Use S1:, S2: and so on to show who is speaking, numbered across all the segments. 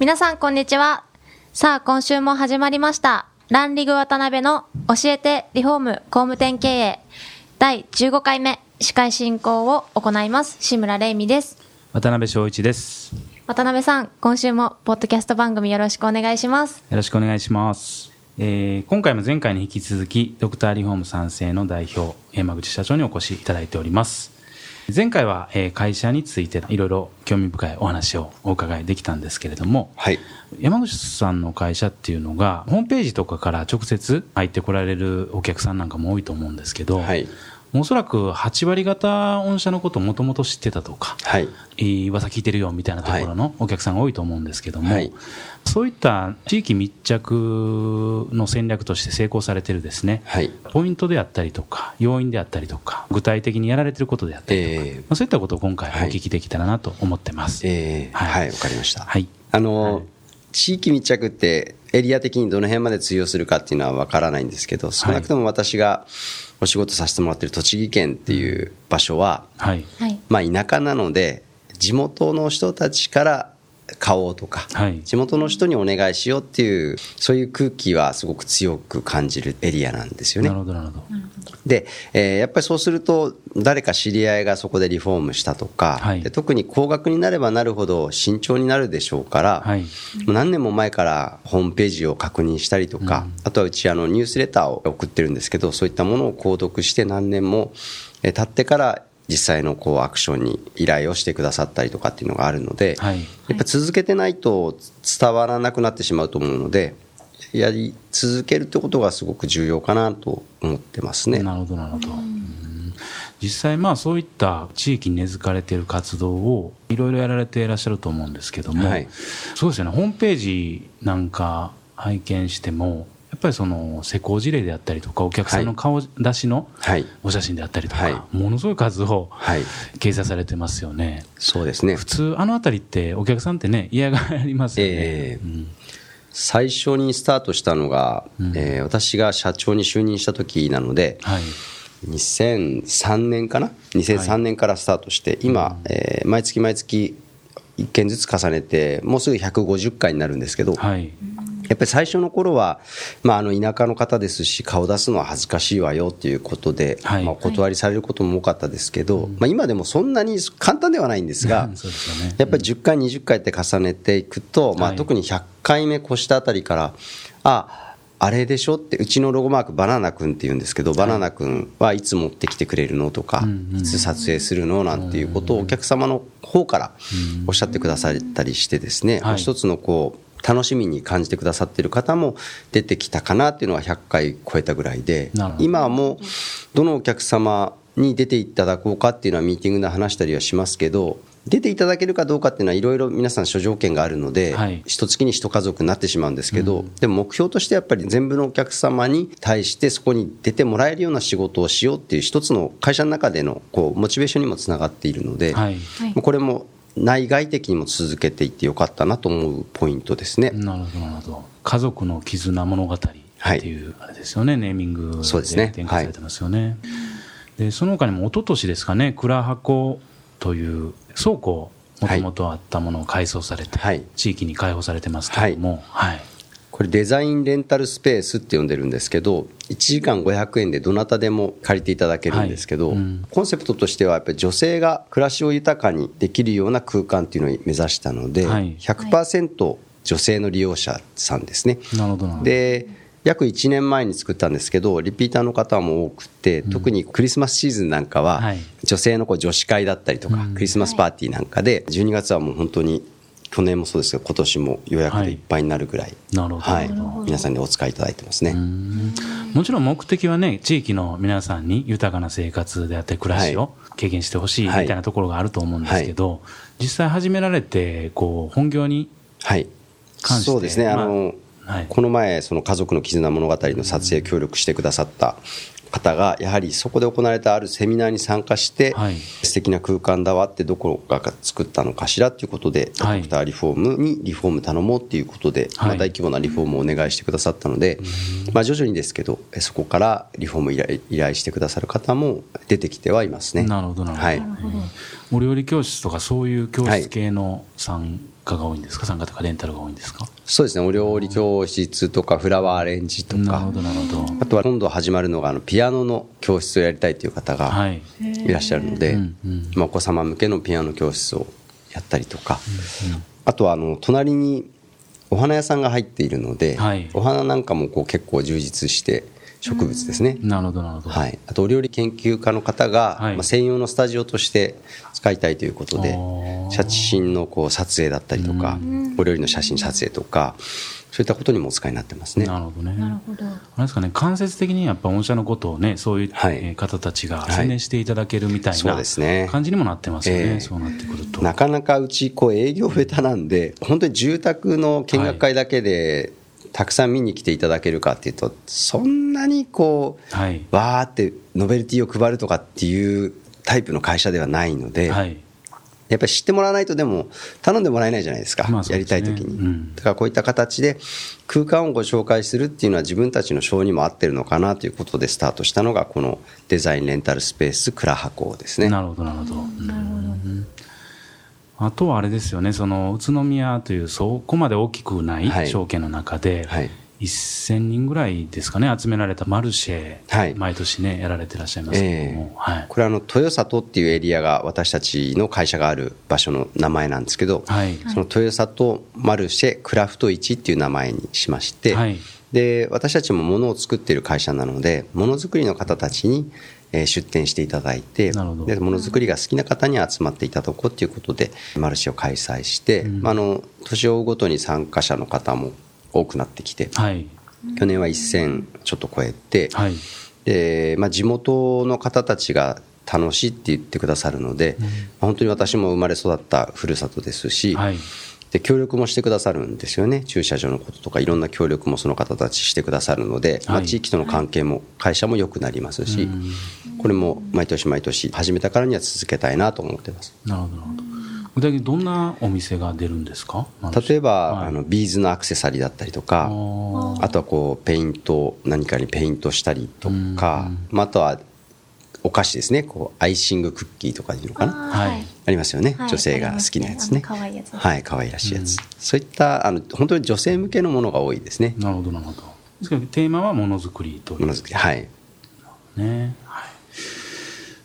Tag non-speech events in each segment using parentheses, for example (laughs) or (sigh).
S1: 皆さんこんにちはさあ今週も始まりましたランリグ渡辺の教えてリフォーム工務店経営第15回目司会進行を行います志村玲美です
S2: 渡辺翔一です。
S1: 渡辺さん今週もポッドキャスト番組よろしくお願いします
S2: よろしくお願いします。えー今回も前回に引き続き、ドクターリフォーム賛成の代表、山口社長にお越しいただいております。前回は、えー会社についていろいろ興味深いお話をお伺いできたんですけれども、
S3: はい。
S2: 山口さんの会社っていうのが、ホームページとかから直接入ってこられるお客さんなんかも多いと思うんですけど、
S3: はい。
S2: おそらく8割方御社のことをもともと知ってたとか、
S3: はい。
S2: いい噂聞いてるよみたいなところのお客さんが多いと思うんですけども、
S3: はい
S2: そういった地域密着の戦略として成功されてるですね、
S3: はい。
S2: ポイントであったりとか、要因であったりとか、具体的にやられてることであったりとか、
S3: えー
S2: まあ、そういったことを今回お聞きできたらなと思ってます。
S3: えー、
S2: はい
S3: はい、わかりました。
S2: はい。
S3: あの、
S2: はい
S3: 地域密着ってエリア的にどの辺まで通用するかっていうのはわからないんですけど、少なくとも私がお仕事させてもらってる栃木県っていう場所は、
S2: はい。
S1: はい
S3: まあ田舎なので、地元の人たちから買おうとか、
S2: はい
S3: 地元の人にお願いしようっていう、そういう空気はすごく強く感じるエリアなんですよね
S2: なる。ほど、なるほど。
S3: で、えーやっぱりそうすると、誰か知り合いがそこでリフォームしたとか、
S2: はい
S3: で特に高額になればなるほど慎重になるでしょうから、
S2: はい。
S3: 何年も前からホームページを確認したりとか、あとはうちあのニュースレターを送ってるんですけど、そういったものを購読して何年もえー経ってから実際のこうアクションに依頼をしてくださったりとかっていうのがあるので、
S2: はい。
S3: やっぱ続けてないと伝わらなくなってしまうと思うので、やり続けるってことがすごく重要かなと思ってますね。
S2: なるほど、なるほど。うん実際、まあそういった地域に根付かれている活動をいろいろやられていらっしゃると思うんですけども、
S3: はい
S2: そうですよね、ホームページなんか拝見しても、やっぱりその施工事例であったりとか、お客さんの顔出しの
S3: はい。
S2: お写真であったりとか、
S3: はい
S2: ものすごい数を
S3: はい。
S2: 掲載されてますよね。
S3: そうですね
S2: 普。通、あのあたりってお客さんってね、嫌がりますよね。
S3: ええ
S2: うん
S3: 最初にスタートしたのが、えー私が社長に就任した時なので、
S2: はい。
S3: 2003年かな？2003年からスタートして、今、えー毎月毎月1件ずつ重ねてもうすぐ150回になるんですけど、
S2: はい。
S3: やっぱり最初の頃は、まあ、あの田舎の方ですし顔出すのは恥ずかしいわよっていうことで、
S2: はい。
S3: まあ、お断りされることも多かったですけど、まあ、今でもそんなに簡単ではないんですが (laughs)
S2: そうですよね。
S3: やっぱり10回、20回って重ねていくと、まあ、
S2: はい
S3: 特に100回目越したあたりから、ああれでしょって、うちのロゴマーク、バナナ君って言うんですけど、バナナ君はいつ持ってきてくれるのとか、いつ撮影するのなんていうことをお客様の方からおっしゃってくださったりしてですね、
S2: はい。
S3: 一つのこう、楽しみに感じてくださっている方も出てきたかなっていうのは100回超えたぐらいで今はもうどのお客様に出ていただこうかっていうのはミーティングで話したりはしますけど出ていただけるかどうかっていうのはいろいろ皆さん諸条件があるので、
S2: はい。
S3: 一月に一家族になってしまうんですけど、でも目標としてやっぱり全部のお客様に対してそこに出てもらえるような仕事をしようっていう一つの会社の中でのこうモチベーションにもつながっているので、
S2: はい。
S3: これも内外的にも続けていってよかったなと思うポイントですね。
S2: なるほど、なるほど。家族の絆物語っていう、あれですよね、ネーミング
S3: で
S2: 展開されてますよね。で、その他にも、一昨年ですかね、蔵箱という倉庫、もともとあったものを改装されて、
S3: はい
S2: 地域に開放されてますけれども、はい。
S3: これデザインレンタルスペースって呼んでるんですけど1時間500円でどなたでも借りていただけるんですけど、
S2: はいうん。
S3: コンセプトとしてはやっぱり女性が暮らしを豊かにできるような空間っていうのを目指したので、
S2: はい。
S3: 100%女性の利用者さんですね。
S2: なるほど。
S3: で約1年前に作ったんですけどリピーターの方も多くて、特にクリスマスシーズンなんかは、
S2: はい。
S3: 女性のこう女子会だったりとか、クリスマスパーティーなんかで12月はもう本当に去年もそうですけど今年も予約でいっぱいになるぐらい、はい。
S1: なるほど
S3: 皆さんにお使いいただいてますね。
S2: もちろん目的はね、地域の皆さんに豊かな生活であったり、暮らしを経験してほしいみたいなところがあると思うんですけど、実際始められて、こう、本業に、
S3: はい。
S2: 関して
S3: そうですね、
S2: まあ
S3: あの
S2: はい。
S3: この前、その家族の絆物語の撮影協力してくださった方が、やはりそこで行われたあるセミナーに参加して、
S2: はい。
S3: 素敵な空間だわって、どこが作ったのかしらということで、
S2: はい。
S3: ドクターリフォームにリフォーム頼もうっていうことで、
S2: はい。
S3: まあ、大規模なリフォームをお願いしてくださったので、まあ、徐々にですけど、えそこからリフォーム依頼依頼してくださる方も出てきてはいますね。
S2: なるほどなるほど。
S3: はい。
S2: お料理教室とかそういう教室系の参加が多いんですか、参加とかレンタルが多いんですか？
S3: そうですね、お料理教室とかフラワーアレンジとか。
S2: なるほ、どなるほど。
S3: あとは今度始まるのがあのピアノの教室をやりたいという方が
S2: はい。
S3: いらっしゃるので、
S2: うんうん。
S3: まあ、お子様向けのピアノ教室をやったりとか、あとはあの隣にお花屋さんが入っているので、
S2: はい。
S3: お花なんかもこう結構充実して植物ですね、
S2: なるほどなるほど。
S3: はい、あとお料理研究家の方が、
S2: はい
S3: まあ、専用のスタジオとして使いたいということで写真のこう撮影だったりとか、お料理の写真撮影とかそういったことにもお使いになってますね。
S2: なるほどね。
S1: なるほど。
S2: あれですかね、間接的にやっぱ御社のことをね、そういう、方たちが
S3: はい
S2: 宣伝していただけるみたい
S3: そう
S2: な
S3: ですね
S2: 感じにもなってますよね、
S3: ええ
S2: そうなってくると。
S3: なかなかうちこう営業ベタなんで本当に住宅の見学会だけでたくさん見に来ていただけるかっていうとそんなにこう
S2: はい。
S3: わーってノベルティを配るとかっていうタイプの会社ではないので、
S2: はい。
S3: やっぱり知ってもらわないとでも頼んでもらえないじゃないですか、
S2: まあですね
S3: りたい時に、
S2: うん
S3: だからこういった形で空間をご紹介するっていうのは自分たちの性にも合ってるのかなということでスタートしたのがこのデザインレンタルスペース蔵箱ですね
S2: なるほど、なるほど。
S1: なるほど。
S2: あとはあれですよね、その宇都宮というそこまで大きくない
S3: はい。
S2: 証券の中で、
S3: はい。
S2: 1000人ぐらいですかね、集められたマルシェ、
S3: はい。
S2: 毎年ね、やられてらっしゃいますけども、はい。
S3: これはあの豊里っていうエリアが私たちの会社がある場所の名前なんですけど、
S2: はい。
S3: その豊里マルシェクラフト市っていう名前にしまして、
S2: はい。
S3: で私たちも物を作っている会社なのでものづくりの方たちに、えー出店していただいてでものづくりが好きな方に集まっていただこうということでマルシェを開催して、まあ、あの年を追うごとに参加者の方も多くなってきて、
S2: はい。
S3: 去年は1000ちょっと超えて、
S2: はい。
S3: でまあ、地元の方たちが楽しいって言ってくださるので、まあ本当に私も生まれ育ったふるさとですし、
S2: はい。
S3: で協力もしてくださるんですよね。駐車場のこととかいろんな協力もその方たちしてくださるので、まあ、
S2: はい
S3: 地域との関係も会社も良くなりますし、これも毎年毎年始めたからには続けたいなと思ってます。
S2: なるほど、なるほど。具体的にどんなお店が出るんですか？
S3: 例えば、
S2: はい。
S3: あのビーズのアクセサリーだったりとか
S2: あ
S3: あとはこうペイント何かにペイントしたりとか、まあ、あとはお菓子ですね。こうアイシングクッキーとかいうのかな？ありますよね、
S1: はい。
S3: 女性が好きなやつね。
S1: 可愛いやつ。
S3: はい可愛らしいやつ、そういったあの本当に女性向けのものが多いですね。
S2: なるほど、なるほど。ですからテーマはものづくりという。
S3: ものづくり。はい。
S2: ね。はい。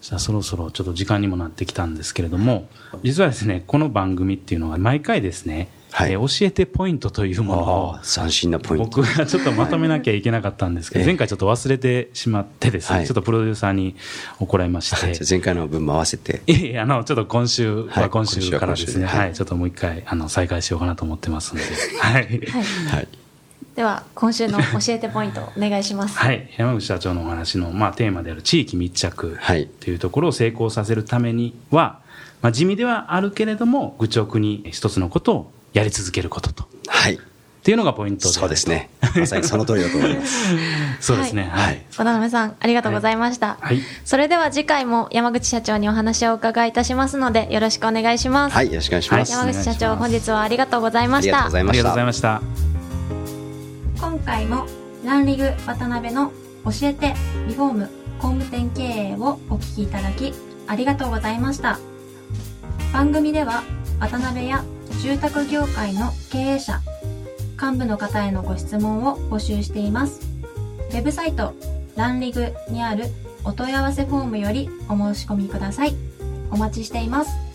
S2: さあ、そろそろちょっと時間にもなってきたんですけれども、実はですね、この番組っていうのは毎回ですね、
S3: はい。
S2: えー教えてポイントというものを
S3: 斬新なポイント。
S2: 僕がちょっとまとめなきゃいけなかったんですけど、
S3: ええ。
S2: 前回ちょっと忘れてしまってですね、
S3: はい。
S2: ちょっとプロデューサーに怒られまして、
S3: 前回の分も合わせて。
S2: いえいえ、あの、ちょっと今週
S3: は
S2: はい今週からですね、
S3: はい
S2: はい、ちょっともう一回、あの、再開しようかなと思ってますので、はい。
S1: はい。
S3: はい。
S1: では、今週の教えてポイントお願いします。(laughs)
S2: はい、山口社長のお話の、まあ、テーマである地域密着
S3: はい。
S2: というところを成功させるためには、まあ、地味ではあるけれども愚直に一つのことをやり続けることと。
S3: はい。
S2: っていうのがポイント
S3: そうですね。まさにその通りだと思います。(laughs)
S2: そうですね。
S1: はい。
S2: はい、
S1: 渡辺さん、ありがとうございました。
S2: はい。
S1: それでは次回も山口社長にお話をお伺いいたしますので、よろしくお願いします。
S3: はいよろしくお願いします、
S2: はい
S1: 山口社長、本日はありがとうございました
S3: ありがとうご。ざいました。
S2: ありがとうございました。
S1: 今回もランリグ渡辺の教えてリフォーム工務店経営をお聞きいただきありがとうございました。番組では渡辺や住宅業界の経営者幹部の方へのご質問を募集しています。ウェブサイトランリグにあるお問い合わせフォームよりお申し込みください。お待ちしています。